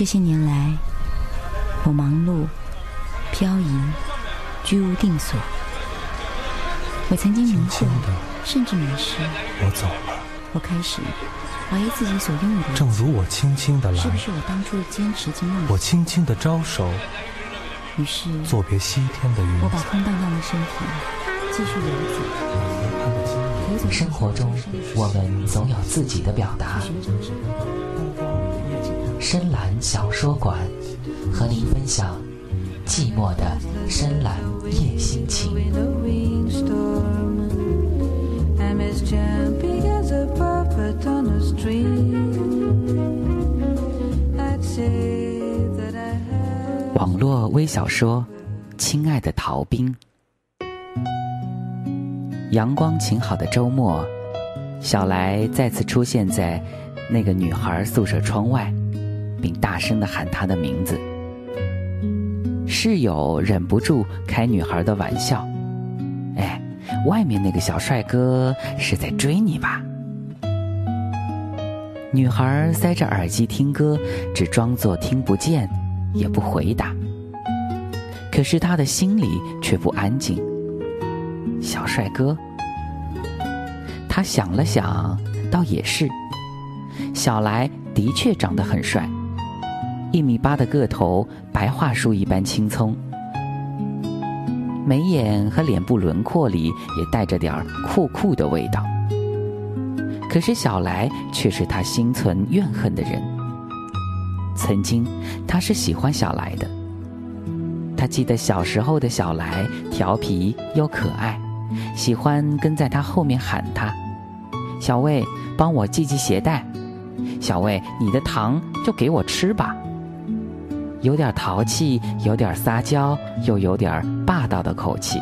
这些年来，我忙碌、漂移、居无定所。我曾经迷惑，甚至迷失。我走了。我开始怀疑自己所拥有的。正如我轻轻的来。是不是我当初的坚持经梦？我轻轻的招手。于是，作别西天的云。我把空荡荡的身体继续游走。生活中，我们总有自己的表达。深蓝小说馆，和您分享寂寞的深蓝夜心情。网络微小说《亲爱的逃兵》。阳光晴好的周末，小来再次出现在那个女孩宿舍窗外，并大声的喊她的名字。室友忍不住开女孩的玩笑：“哎，外面那个小帅哥是在追你吧？”女孩塞着耳机听歌，只装作听不见，也不回答。可是她的心里却不安静。小帅哥，她想了想，倒也是。小来的确长得很帅，一米八的个头，白桦树一般青葱，眉眼和脸部轮廓里也带着点儿酷酷的味道。可是小来却是他心存怨恨的人。曾经他是喜欢小来的，他记得小时候的小来调皮又可爱，喜欢跟在他后面喊他：“小魏，帮我系系鞋带。”“小魏，你的糖就给我吃吧。”有点淘气，有点撒娇，又有点霸道的口气。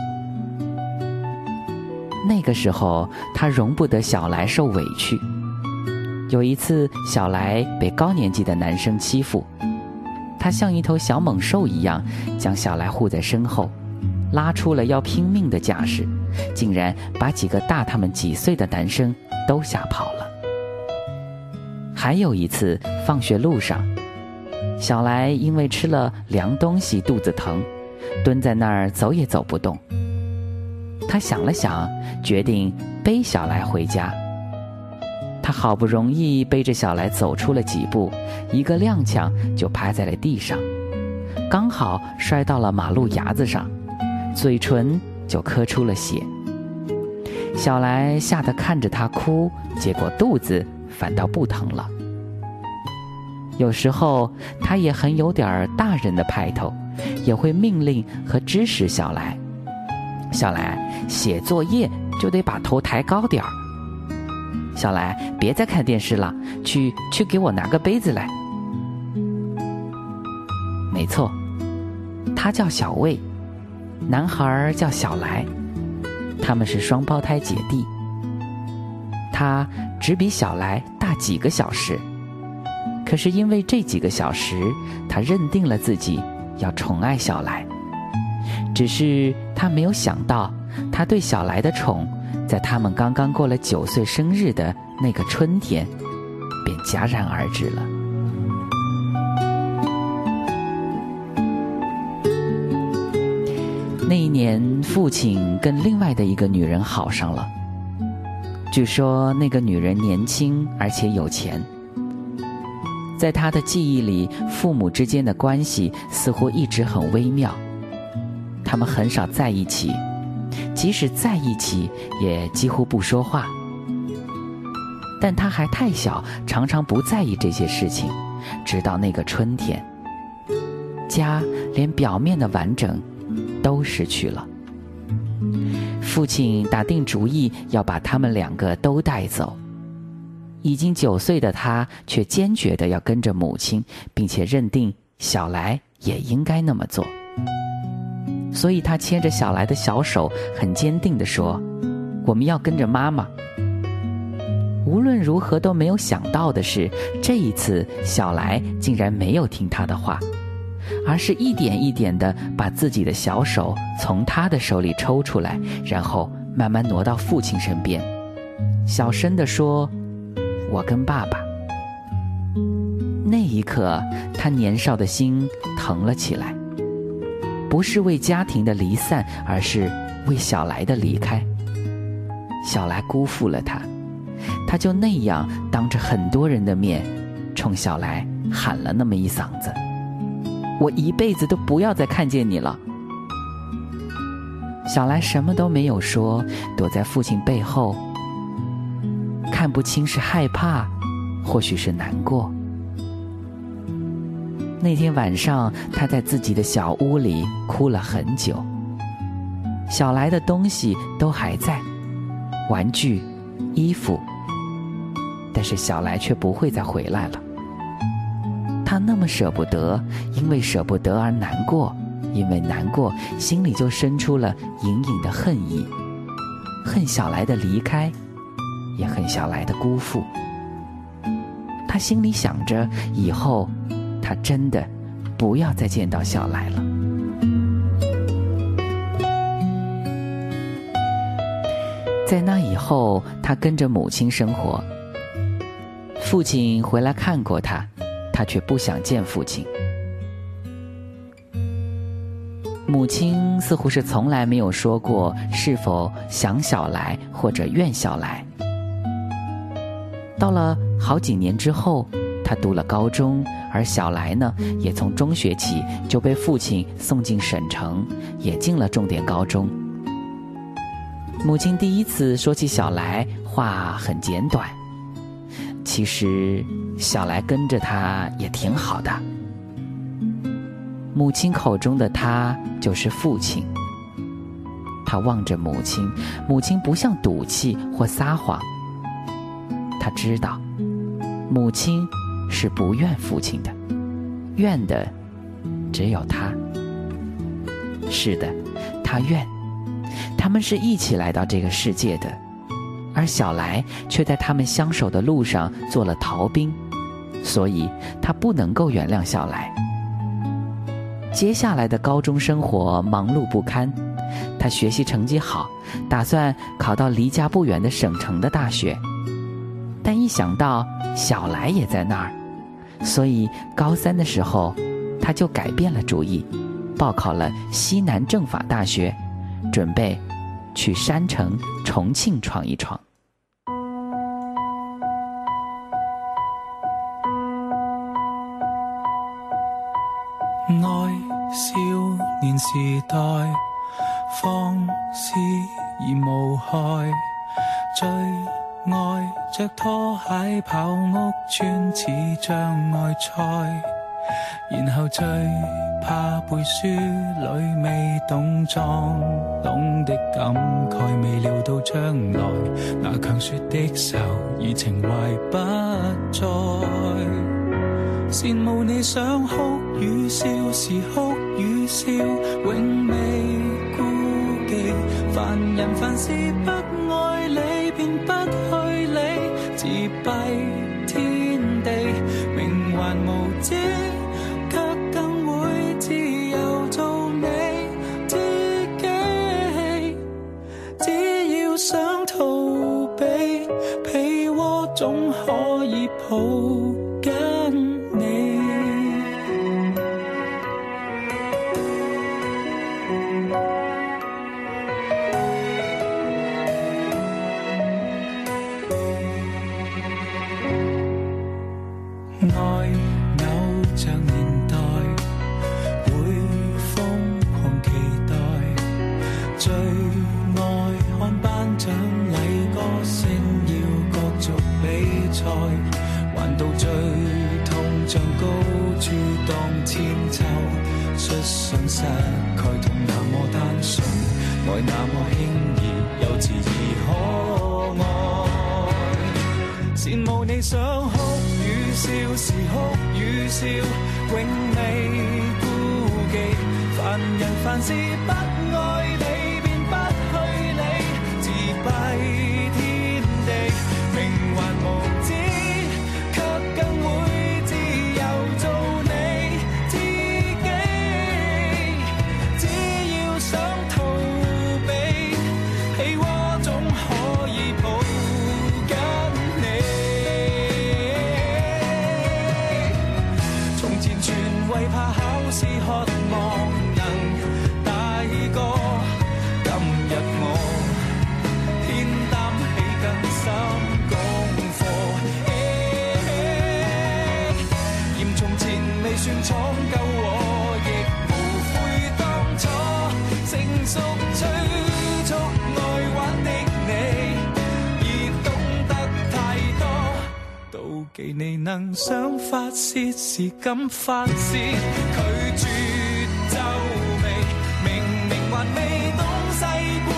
那个时候，他容不得小来受委屈。有一次，小来被高年级的男生欺负，他像一头小猛兽一样将小来护在身后，拉出了要拼命的架势，竟然把几个大他们几岁的男生都吓跑了。还有一次，放学路上，小来因为吃了凉东西肚子疼，蹲在那儿走也走不动。他想了想，决定背小来回家。他好不容易背着小来走出了几步，一个踉跄就趴在了地上，刚好摔到了马路牙子上，嘴唇就磕出了血。小来吓得看着他哭，结果肚子反倒不疼了。有时候他也很有点大人的派头，也会命令和指使小来。小来写作业就得把头抬高点儿。小来，别再看电视了，去去给我拿个杯子来。没错，他叫小魏，男孩叫小来，他们是双胞胎姐弟。他只比小来大几个小时，可是因为这几个小时，他认定了自己要宠爱小来。只是他没有想到，他对小来的宠，在他们刚刚过了九岁生日的那个春天，便戛然而止了。那一年，父亲跟另外的一个女人好上了。据说那个女人年轻而且有钱，在他的记忆里，父母之间的关系似乎一直很微妙。他们很少在一起，即使在一起，也几乎不说话。但他还太小，常常不在意这些事情。直到那个春天，家连表面的完整都失去了。父亲打定主意要把他们两个都带走。已经九岁的他却坚决的要跟着母亲，并且认定小来也应该那么做。所以他牵着小来的小手，很坚定的说：“我们要跟着妈妈。”无论如何都没有想到的是，这一次小来竟然没有听他的话，而是一点一点的把自己的小手从他的手里抽出来，然后慢慢挪到父亲身边，小声的说：“我跟爸爸。”那一刻，他年少的心疼了起来，不是为家庭的离散，而是为小来的离开。小来辜负了他，他就那样当着很多人的面，冲小来喊了那么一嗓子：“我一辈子都不要再看见你了。”小来什么都没有说，躲在父亲背后，看不清是害怕，或许是难过。那天晚上，他在自己的小屋里哭了很久。小来的东西都还在。玩具、衣服，但是小来却不会再回来了。他那么舍不得，因为舍不得而难过，因为难过，心里就生出了隐隐的恨意，恨小来的离开，也恨小来的辜负。他心里想着，以后他真的不要再见到小来了。在那以后，他跟着母亲生活。父亲回来看过他，他却不想见父亲。母亲似乎是从来没有说过是否想小来或者愿小来。到了好几年之后，他读了高中，而小来呢，也从中学起就被父亲送进省城，也进了重点高中。母亲第一次说起小来，话很简短。其实小来跟着他也挺好的。母亲口中的他就是父亲。他望着母亲，母亲不像赌气或撒谎。他知道，母亲是不怨父亲的，怨的只有他。是的，他怨。他们是一起来到这个世界的，而小来却在他们相守的路上做了逃兵，所以他不能够原谅小来。接下来的高中生活忙碌不堪，他学习成绩好，打算考到离家不远的省城的大学，但一想到小来也在那儿，所以高三的时候他就改变了主意，报考了西南政法大学。准备去山城重庆闯一闯。爱少年时代，放肆而无害，最爱着拖鞋跑屋村似障碍赛，然后最。怕背书里未懂装懂的感慨，未料到将来那强说的愁而情怀不再。羡慕你想哭与笑时哭与笑，永未顾忌。凡人凡事不时哭与笑永未顾忌凡人凡事不爱是敢发泄，拒绝皱眉，明明还未懂世故，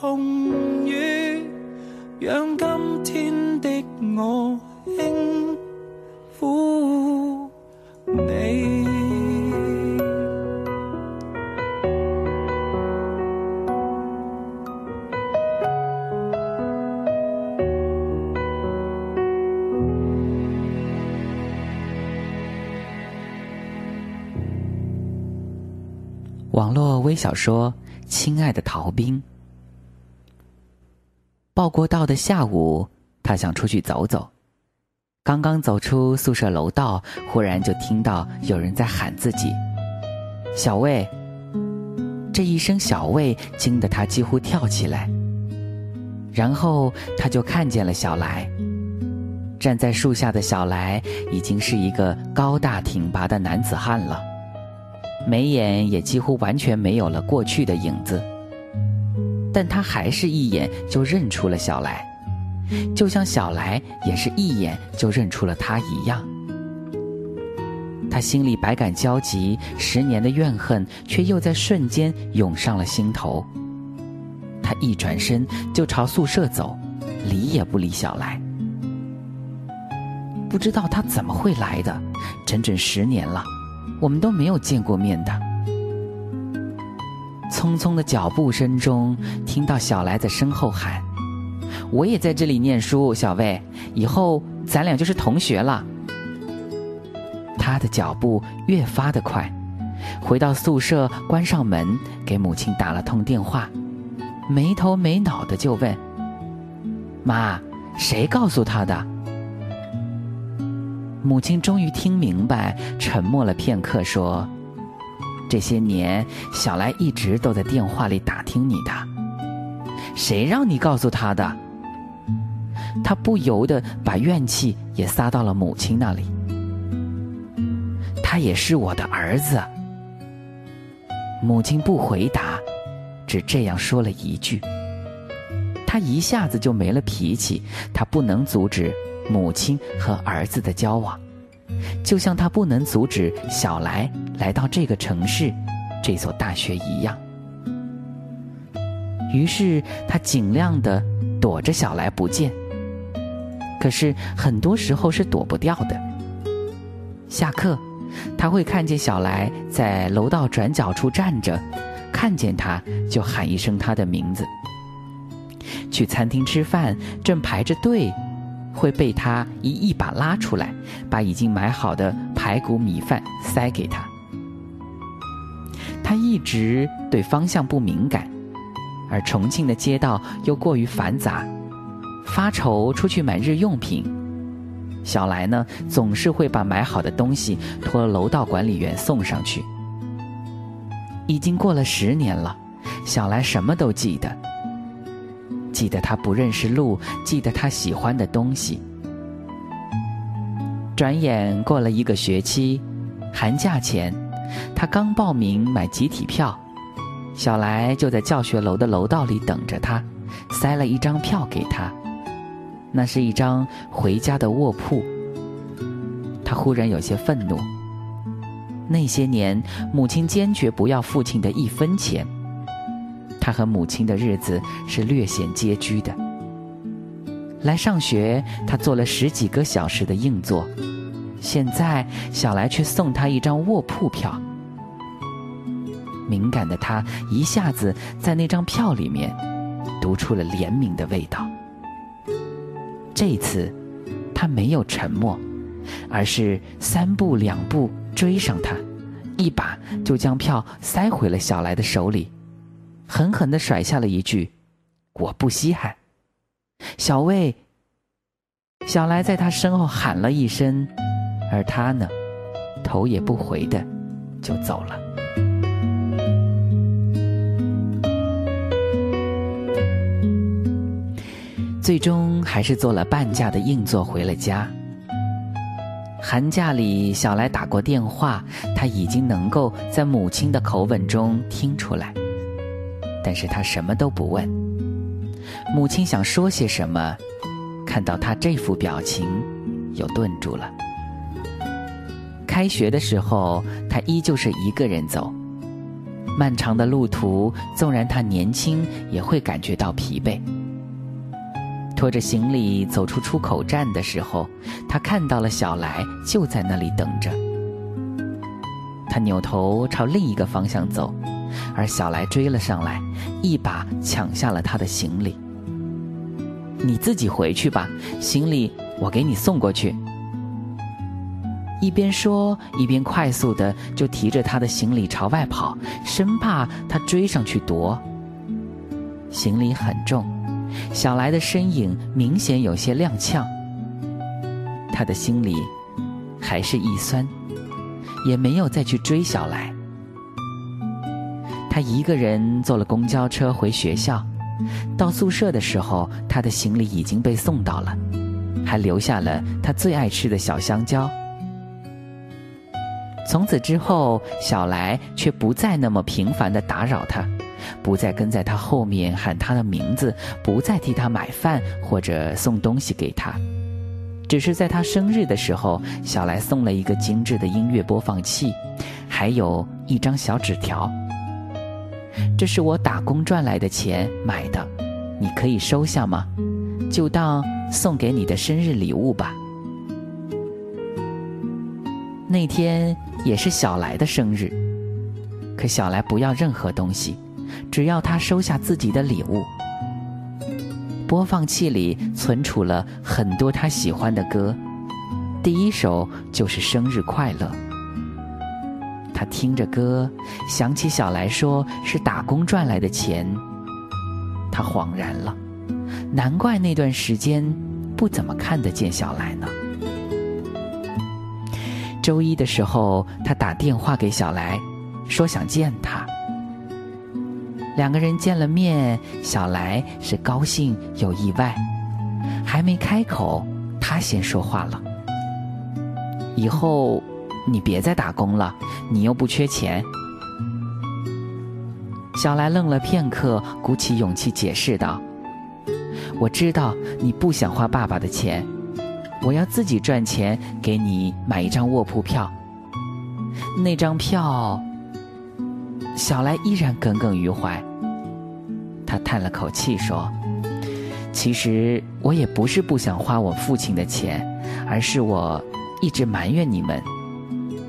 可重遇，让今天的我轻抚你。网络微小说《亲爱的逃兵》。报国道的下午，他想出去走走。刚刚走出宿舍楼道，忽然就听到有人在喊自己：“小魏！”这一声“小魏”惊得他几乎跳起来。然后他就看见了小来。站在树下的小来，已经是一个高大挺拔的男子汉了。眉眼也几乎完全没有了过去的影子，但他还是一眼就认出了小来，就像小来也是一眼就认出了他一样。他心里百感交集，十年的怨恨却又在瞬间涌上了心头。他一转身就朝宿舍走，理也不理小来。不知道他怎么会来的，整整十年了。我们都没有见过面的。匆匆的脚步声中，听到小来在身后喊：“我也在这里念书，小魏，以后咱俩就是同学了。”他的脚步越发的快，回到宿舍，关上门，给母亲打了通电话，没头没脑的就问：“妈，谁告诉他的？”母亲终于听明白，沉默了片刻，说：“这些年，小来一直都在电话里打听你的。谁让你告诉他的？”他不由得把怨气也撒到了母亲那里。他也是我的儿子。母亲不回答，只这样说了一句。他一下子就没了脾气，他不能阻止。母亲和儿子的交往，就像他不能阻止小来来到这个城市、这所大学一样。于是他尽量的躲着小来不见。可是很多时候是躲不掉的。下课，他会看见小来在楼道转角处站着，看见他就喊一声他的名字。去餐厅吃饭，正排着队。会被他一一把拉出来，把已经买好的排骨米饭塞给他。他一直对方向不敏感，而重庆的街道又过于繁杂，发愁出去买日用品。小来呢，总是会把买好的东西托楼道管理员送上去。已经过了十年了，小来什么都记得。记得他不认识路，记得他喜欢的东西。转眼过了一个学期，寒假前，他刚报名买集体票，小来就在教学楼的楼道里等着他，塞了一张票给他。那是一张回家的卧铺。他忽然有些愤怒。那些年，母亲坚决不要父亲的一分钱。他和母亲的日子是略显拮据的。来上学，他做了十几个小时的硬座，现在小来却送他一张卧铺票。敏感的他一下子在那张票里面读出了怜悯的味道。这次，他没有沉默，而是三步两步追上他，一把就将票塞回了小来的手里，狠狠的甩下了一句：“我不稀罕。”小魏，小来在他身后喊了一声，而他呢，头也不回的就走了。最终还是坐了半价的硬座回了家。寒假里，小来打过电话，他已经能够在母亲的口吻中听出来，但是他什么都不问。母亲想说些什么，看到他这副表情，又顿住了。开学的时候，他依旧是一个人走，漫长的路途，纵然他年轻，也会感觉到疲惫。拖着行李走出出口站的时候，他看到了小来就在那里等着。他扭头朝另一个方向走，而小来追了上来，一把抢下了他的行李。你自己回去吧，行李我给你送过去。一边说，一边快速的就提着他的行李朝外跑，生怕他追上去夺。行李很重。小来的身影明显有些踉跄，他的心里还是一酸，也没有再去追小来。他一个人坐了公交车回学校，到宿舍的时候，他的行李已经被送到了，还留下了他最爱吃的小香蕉。从此之后，小来却不再那么频繁的打扰他。不再跟在他后面喊他的名字，不再替他买饭或者送东西给他，只是在他生日的时候，小来送了一个精致的音乐播放器，还有一张小纸条。这是我打工赚来的钱买的，你可以收下吗？就当送给你的生日礼物吧。那天也是小来的生日，可小来不要任何东西。只要他收下自己的礼物，播放器里存储了很多他喜欢的歌，第一首就是《生日快乐》。他听着歌，想起小来说是打工赚来的钱，他恍然了，难怪那段时间不怎么看得见小来呢。周一的时候，他打电话给小来，说想见他。两个人见了面，小来是高兴又意外，还没开口，他先说话了：“以后你别再打工了，你又不缺钱。”小来愣了片刻，鼓起勇气解释道：“我知道你不想花爸爸的钱，我要自己赚钱给你买一张卧铺票。那张票。”小来依然耿耿于怀，他叹了口气说：“其实我也不是不想花我父亲的钱，而是我一直埋怨你们，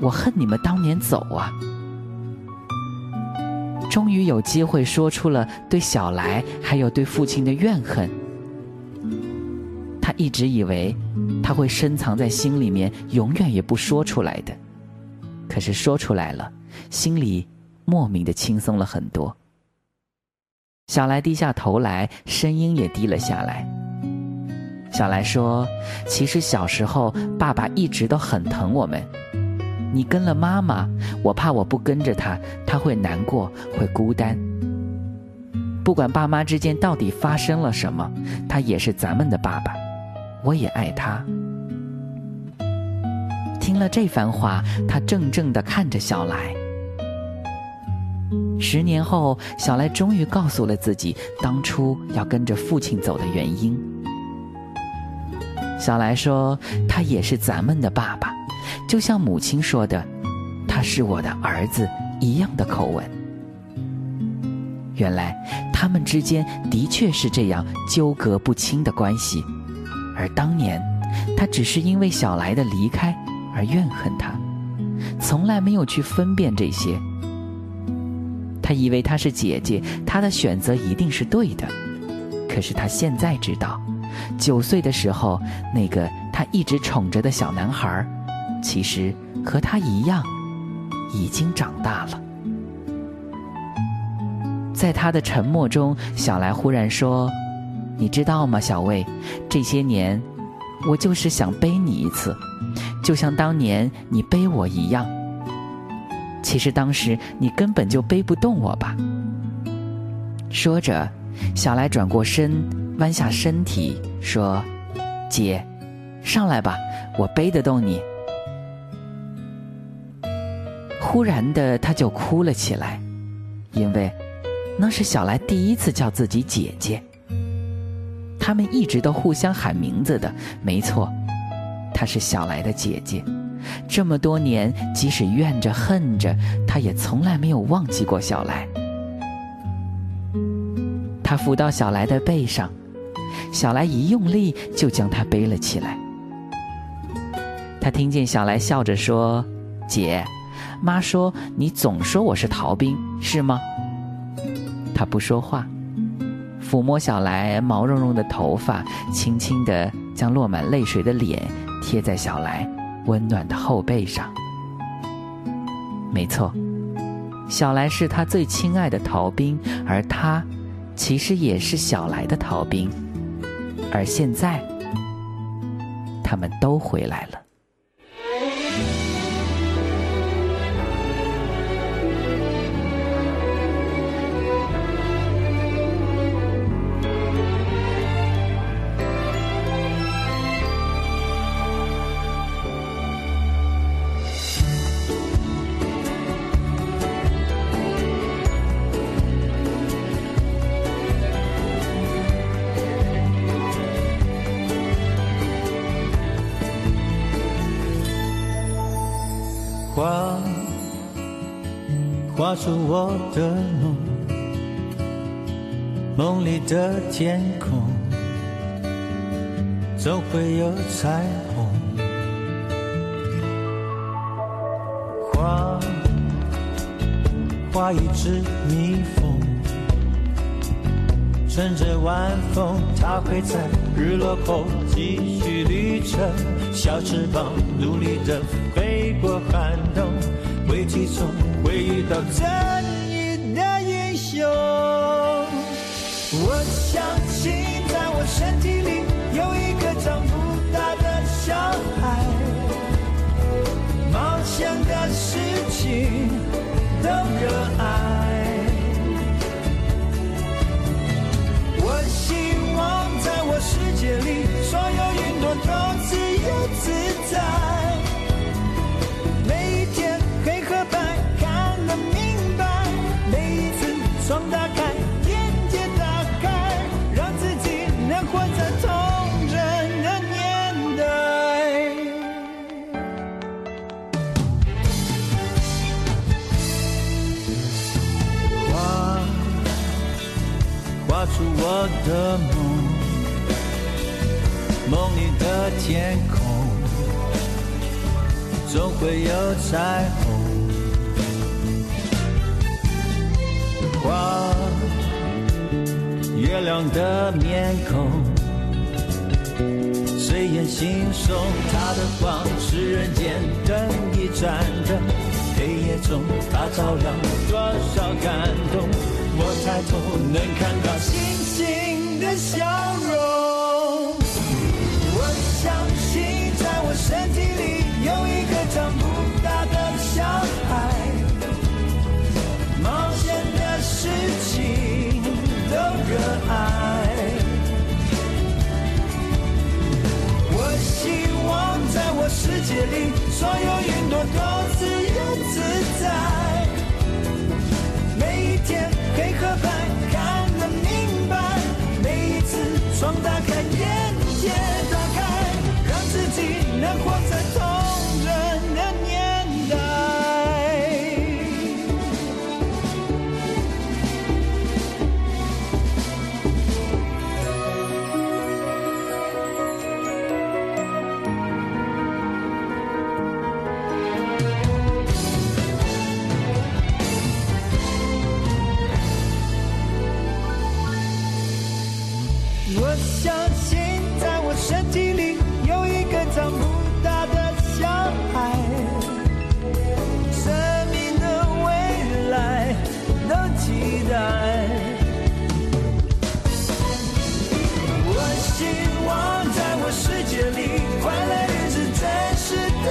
我恨你们当年走啊。”终于有机会说出了对小来还有对父亲的怨恨。他一直以为他会深藏在心里面，永远也不说出来的，可是说出来了，心里。莫名的轻松了很多。小来低下头来，声音也低了下来。小来说：“其实小时候，爸爸一直都很疼我们。你跟了妈妈，我怕我不跟着他，他会难过，会孤单。不管爸妈之间到底发生了什么，他也是咱们的爸爸，我也爱他。”听了这番话，他怔怔的看着小来。十年后，小来终于告诉了自己当初要跟着父亲走的原因。小来说：“他也是咱们的爸爸，就像母亲说的，他是我的儿子一样的口吻。”原来他们之间的确是这样纠葛不清的关系，而当年他只是因为小来的离开而怨恨他，从来没有去分辨这些。他以为她是姐姐，他的选择一定是对的。可是他现在知道，九岁的时候，那个他一直宠着的小男孩，其实和他一样，已经长大了。在他的沉默中，小来忽然说：“你知道吗，小魏？这些年，我就是想背你一次，就像当年你背我一样。其实当时你根本就背不动我吧？”说着，小来转过身，弯下身体说：“姐，上来吧，我背得动你。”忽然的，他就哭了起来，因为。那是小来第一次叫自己姐姐。他们一直都互相喊名字的，没错，她是小来的姐姐。这么多年，即使怨着恨着，她也从来没有忘记过小来。他扶到小来的背上，小来一用力就将她背了起来。他听见小来笑着说：“姐，妈说你总说我是逃兵，是吗？”他不说话，抚摸小来毛茸茸的头发，轻轻地将落满泪水的脸贴在小来温暖的后背上。没错，小来是他最亲爱的逃兵，而他其实也是小来的逃兵。而现在，他们都回来了。画出我的梦，梦里的天空总会有彩虹。画画一只蜜蜂，乘着晚风，它会在日落后继续旅程，小翅膀努力地到正义的英雄。我相信，在我身体里有一个长不大的小孩，冒险的事情都热爱。我希望，在我世界里，所有云朵都自由自在。出我的梦，梦里的天空总会有彩虹。画月亮的面孔，随眼惺忪，它的光是人间灯一盏灯，黑夜中它照亮多少感动。我抬头能看到星星的笑容。我相信，在我身体里有一个长不大的小孩，冒险的事情都热爱。我希望，在我世界里，所有云朵都自由自在。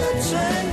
的尊。